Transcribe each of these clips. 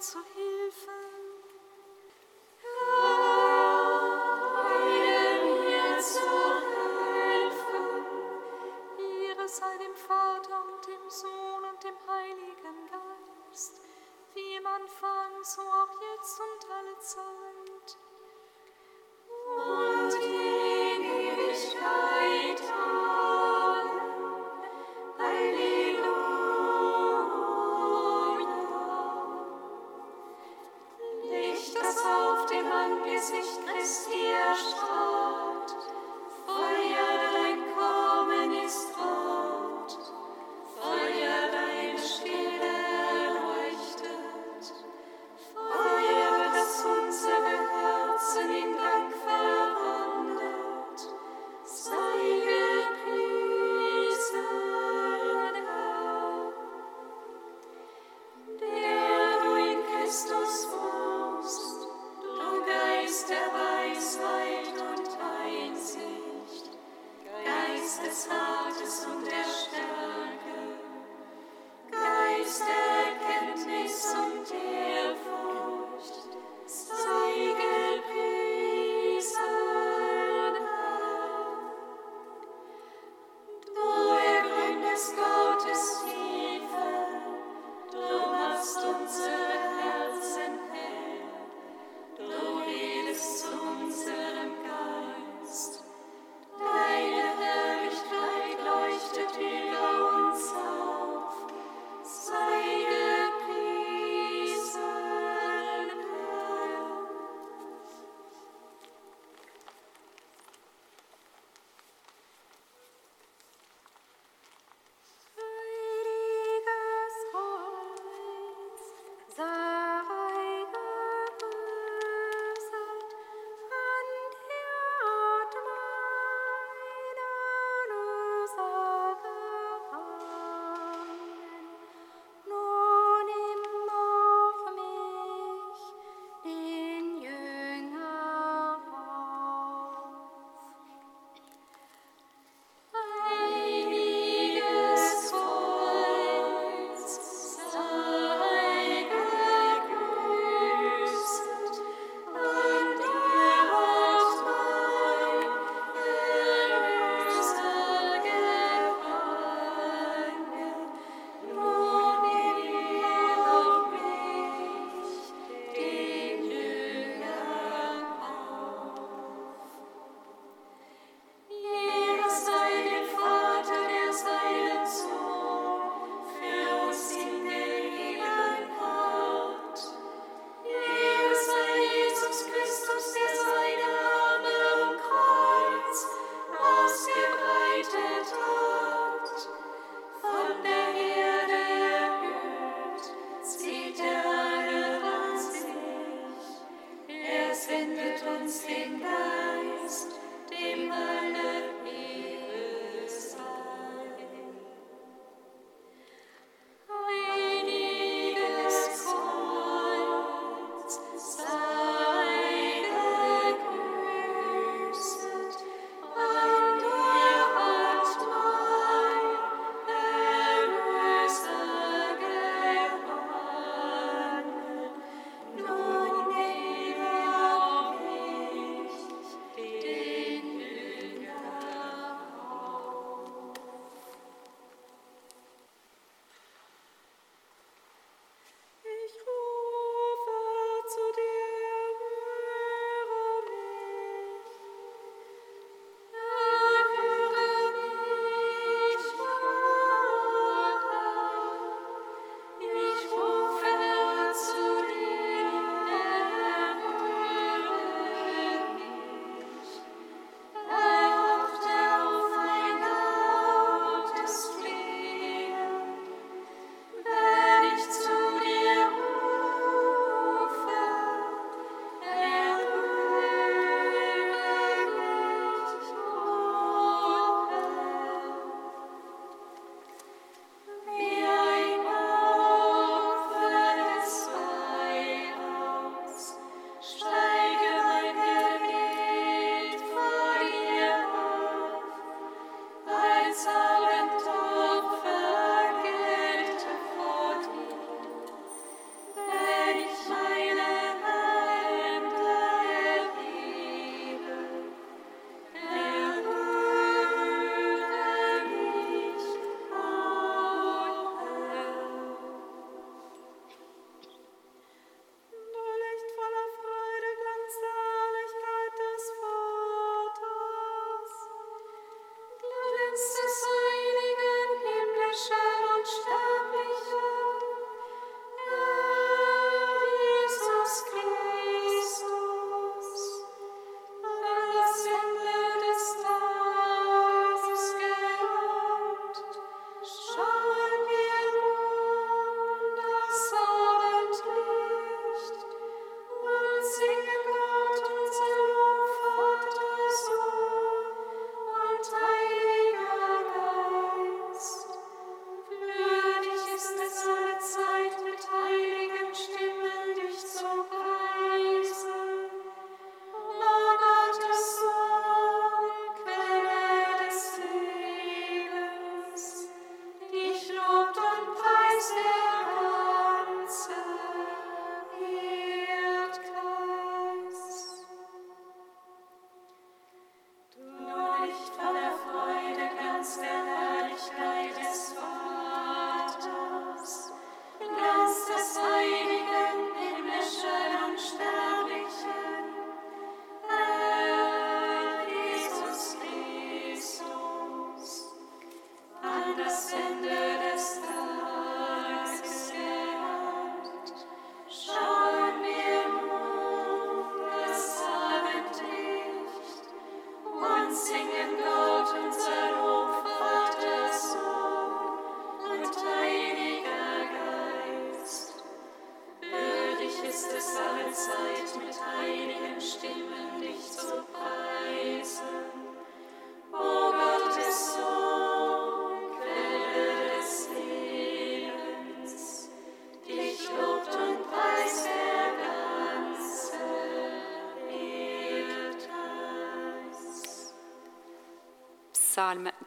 zu ihm. Des Rates und der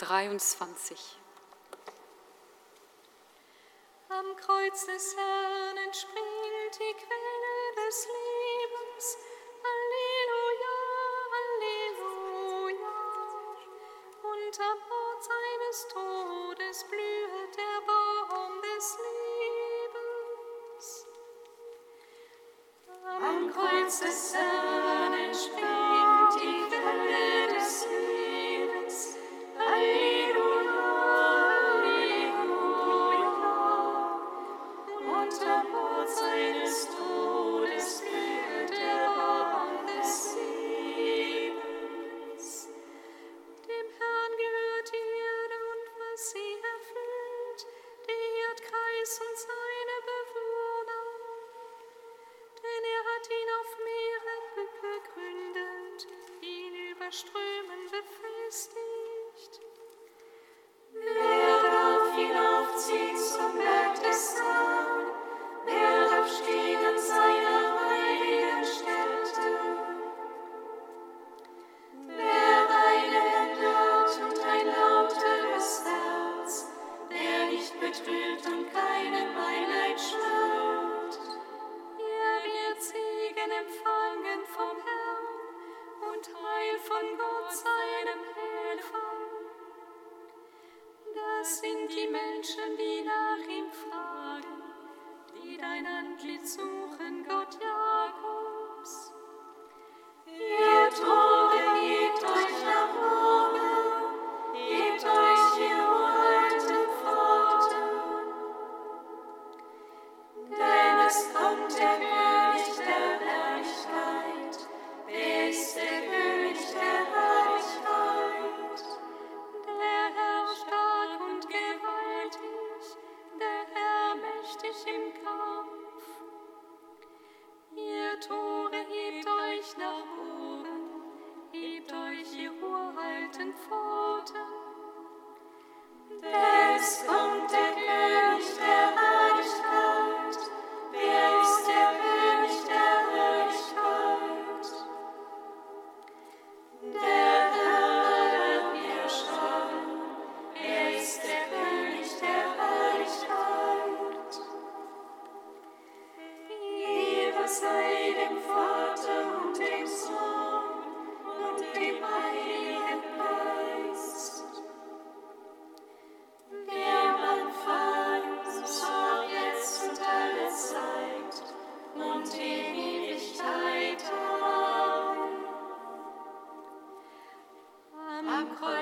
23. Am Kreuz des Herrn.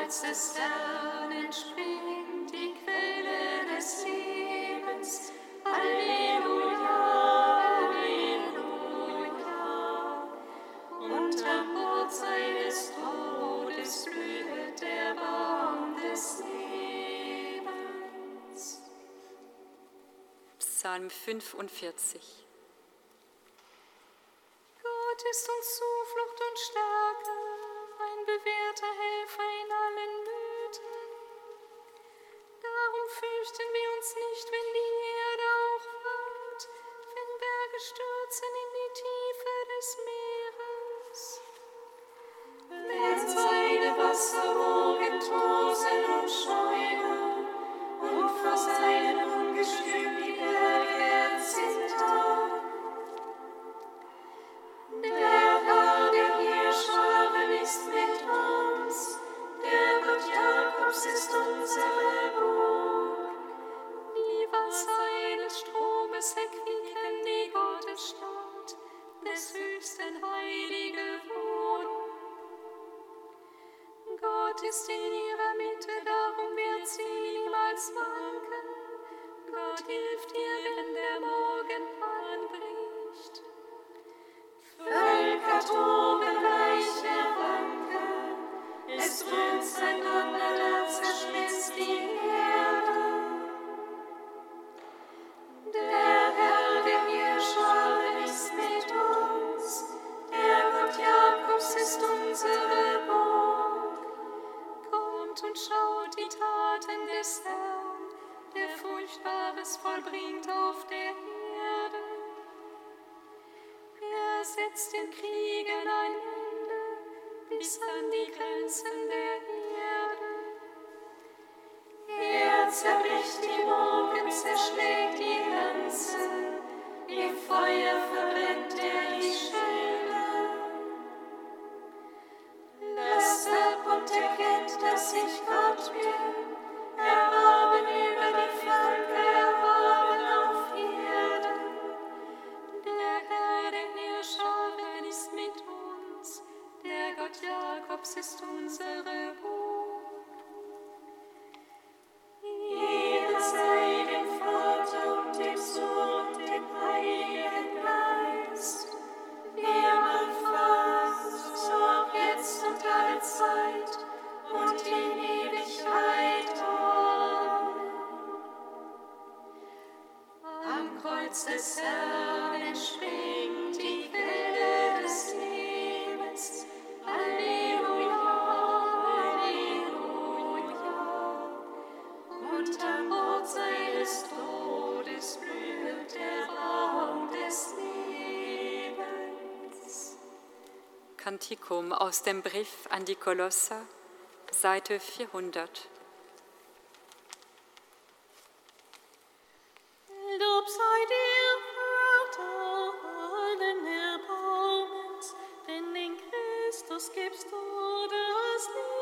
als es die Quelle des Lebens. Alleluia, Alleluia. Und am seines Todes blüht der Baum des Lebens. Psalm 45 ist in ihrer Mitte, darum wird sie niemals fallen. joy of the Dominikum aus dem Brief an die Kolosser, Seite 400. Lob sei dir, Vater, allen Erbarmens, denn in Christus gibst du das Leben.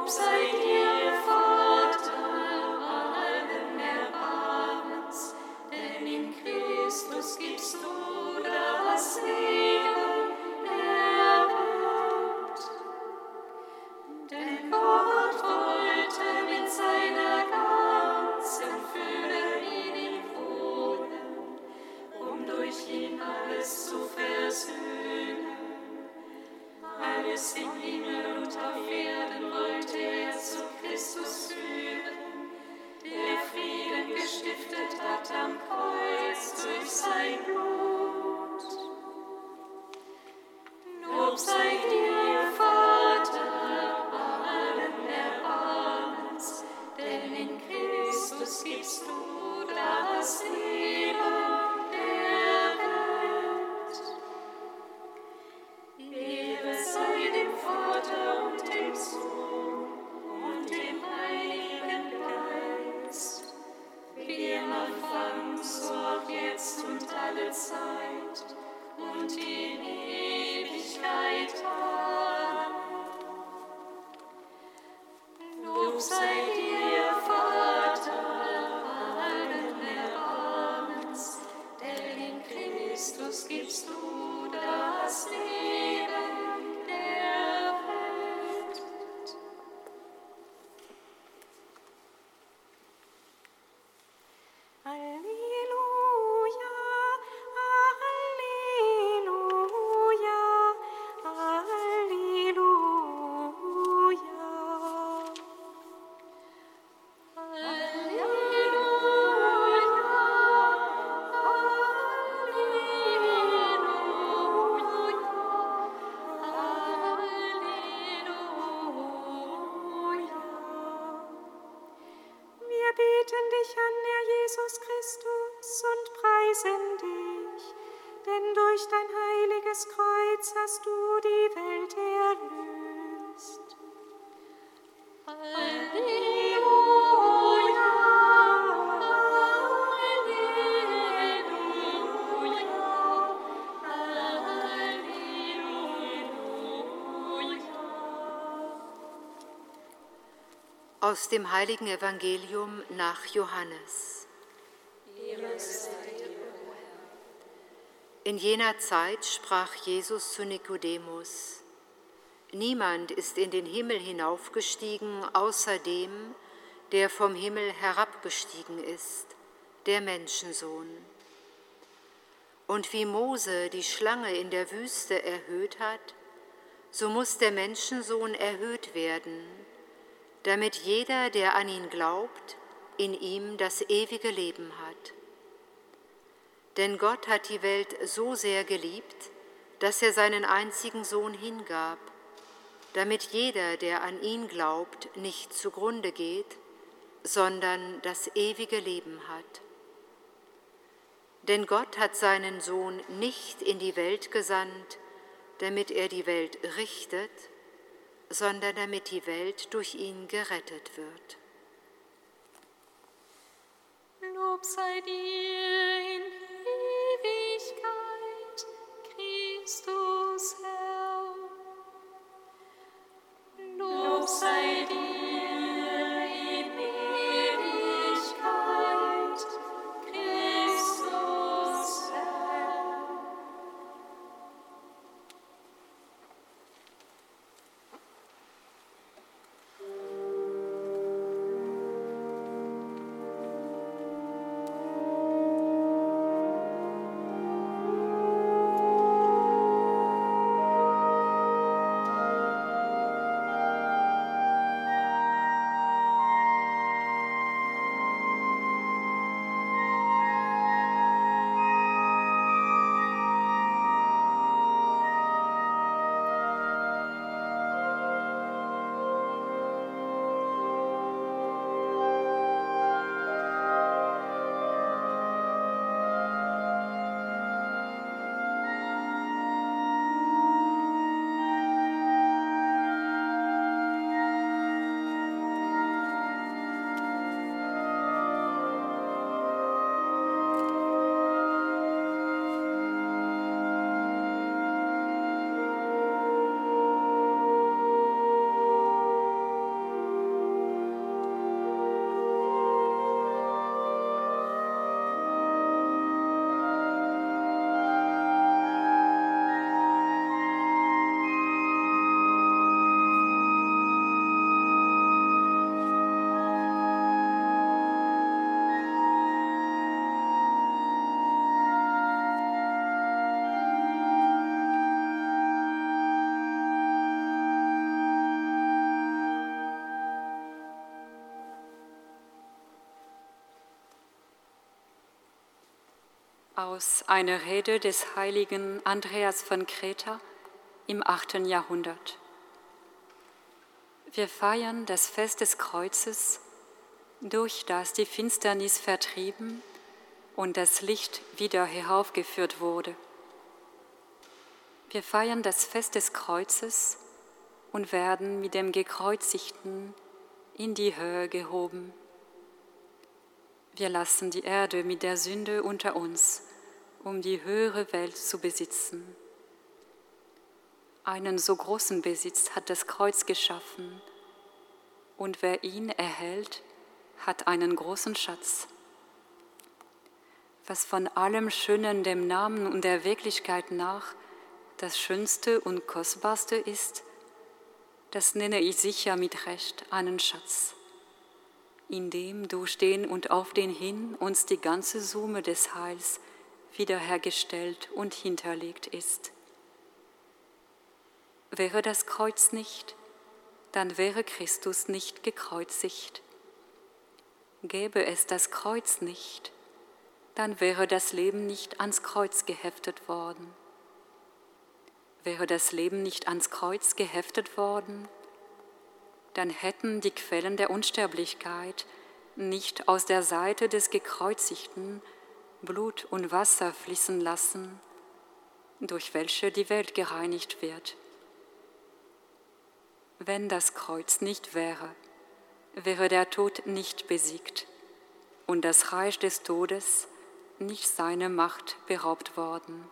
upside down. Trinity. Aus dem heiligen Evangelium nach Johannes. In jener Zeit sprach Jesus zu Nikodemus, Niemand ist in den Himmel hinaufgestiegen, außer dem, der vom Himmel herabgestiegen ist, der Menschensohn. Und wie Mose die Schlange in der Wüste erhöht hat, so muss der Menschensohn erhöht werden, damit jeder, der an ihn glaubt, in ihm das ewige Leben hat. Denn Gott hat die Welt so sehr geliebt, dass er seinen einzigen Sohn hingab, damit jeder, der an ihn glaubt, nicht zugrunde geht, sondern das ewige Leben hat. Denn Gott hat seinen Sohn nicht in die Welt gesandt, damit er die Welt richtet, sondern damit die Welt durch ihn gerettet wird. Lob sei dir in Ewigkeit, Christus Aus einer Rede des heiligen Andreas von Kreta im 8. Jahrhundert. Wir feiern das Fest des Kreuzes, durch das die Finsternis vertrieben und das Licht wieder heraufgeführt wurde. Wir feiern das Fest des Kreuzes und werden mit dem Gekreuzigten in die Höhe gehoben. Wir lassen die Erde mit der Sünde unter uns, um die höhere Welt zu besitzen. Einen so großen Besitz hat das Kreuz geschaffen, und wer ihn erhält, hat einen großen Schatz. Was von allem Schönen dem Namen und der Wirklichkeit nach das Schönste und Kostbarste ist, das nenne ich sicher mit Recht einen Schatz in dem durch den und auf den hin uns die ganze Summe des Heils wiederhergestellt und hinterlegt ist. Wäre das Kreuz nicht, dann wäre Christus nicht gekreuzigt. Gäbe es das Kreuz nicht, dann wäre das Leben nicht ans Kreuz geheftet worden. Wäre das Leben nicht ans Kreuz geheftet worden, dann hätten die Quellen der Unsterblichkeit nicht aus der Seite des Gekreuzigten Blut und Wasser fließen lassen, durch welche die Welt gereinigt wird. Wenn das Kreuz nicht wäre, wäre der Tod nicht besiegt und das Reich des Todes nicht seine Macht beraubt worden.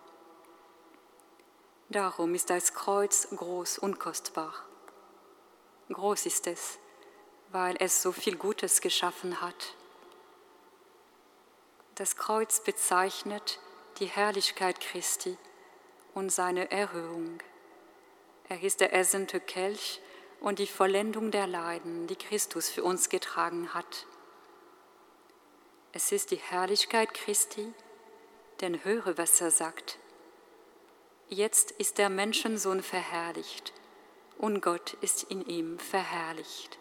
Darum ist das Kreuz groß und kostbar. Groß ist es, weil es so viel Gutes geschaffen hat. Das Kreuz bezeichnet die Herrlichkeit Christi und seine Erhöhung. Er ist der ersehnte Kelch und die Vollendung der Leiden, die Christus für uns getragen hat. Es ist die Herrlichkeit Christi, denn höre, was er sagt. Jetzt ist der Menschensohn verherrlicht und Gott ist in ihm verherrlicht.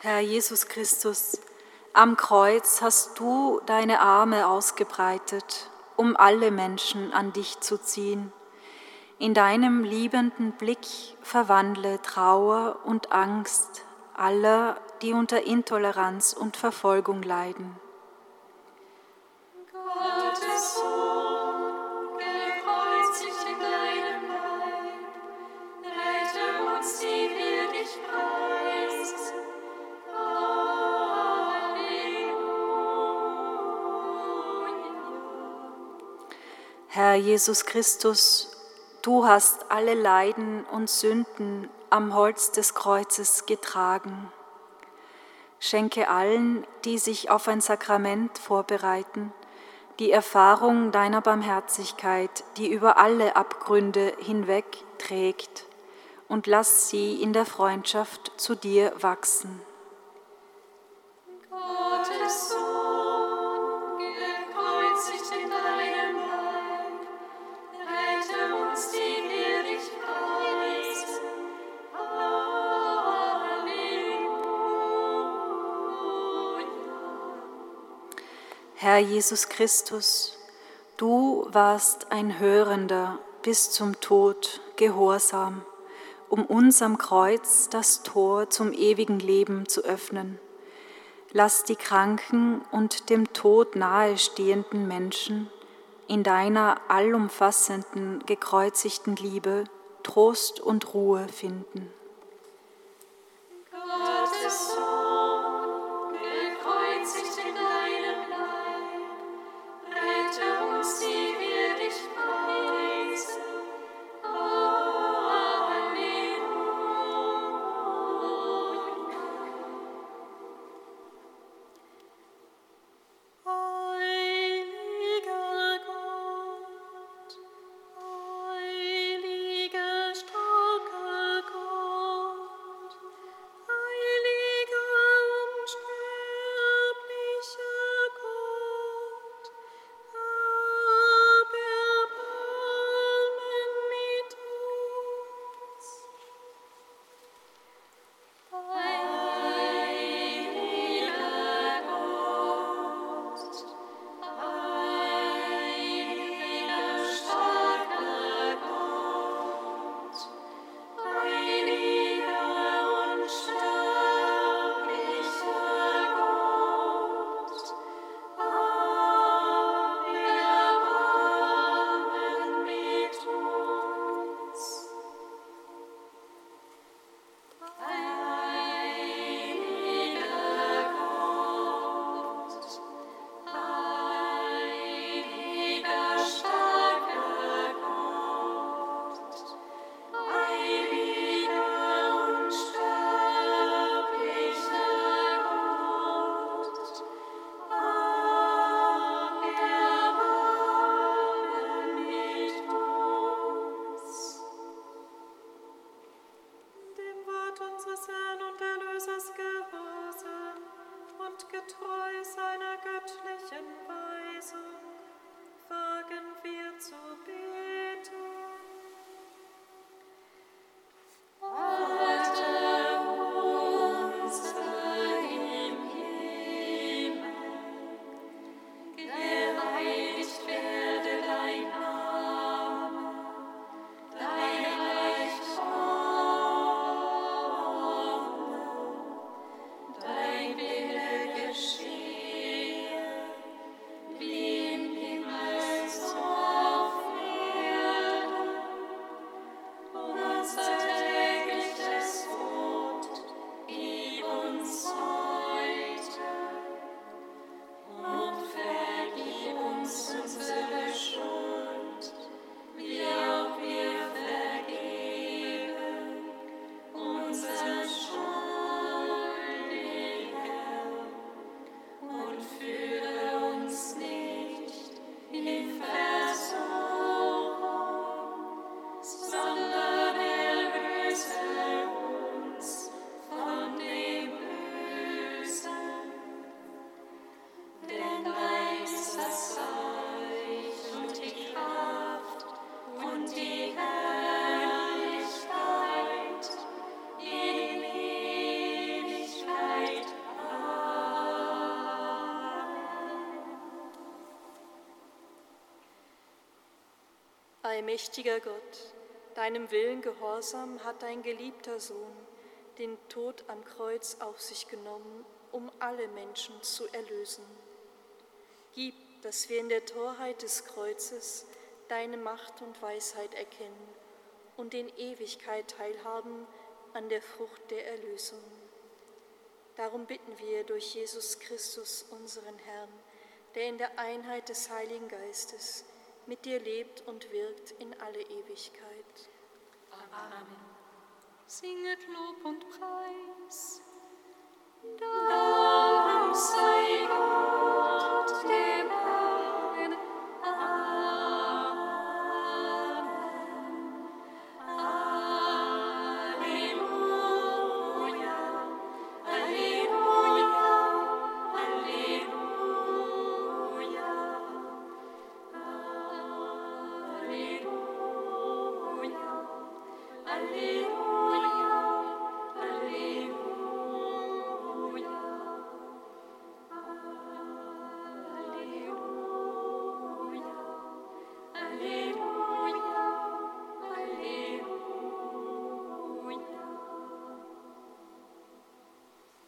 Herr Jesus Christus, am Kreuz hast du deine Arme ausgebreitet, um alle Menschen an dich zu ziehen. In deinem liebenden Blick verwandle Trauer und Angst aller, die unter Intoleranz und Verfolgung leiden. Herr Jesus Christus, du hast alle Leiden und Sünden am Holz des Kreuzes getragen. Schenke allen, die sich auf ein Sakrament vorbereiten, die Erfahrung deiner Barmherzigkeit, die über alle Abgründe hinweg trägt, und lass sie in der Freundschaft zu dir wachsen. Gottes Sohn. Herr Jesus Christus, du warst ein Hörender bis zum Tod gehorsam, um uns am Kreuz das Tor zum ewigen Leben zu öffnen. Lass die Kranken und dem Tod nahestehenden Menschen in deiner allumfassenden, gekreuzigten Liebe Trost und Ruhe finden. Allmächtiger Gott, deinem Willen gehorsam hat dein geliebter Sohn den Tod am Kreuz auf sich genommen, um alle Menschen zu erlösen. Gib, dass wir in der Torheit des Kreuzes deine Macht und Weisheit erkennen und in Ewigkeit teilhaben an der Frucht der Erlösung. Darum bitten wir durch Jesus Christus, unseren Herrn, der in der Einheit des Heiligen Geistes mit dir lebt und wirkt in alle Ewigkeit. Amen. Singet Lob und Preis. Dank sei Gott.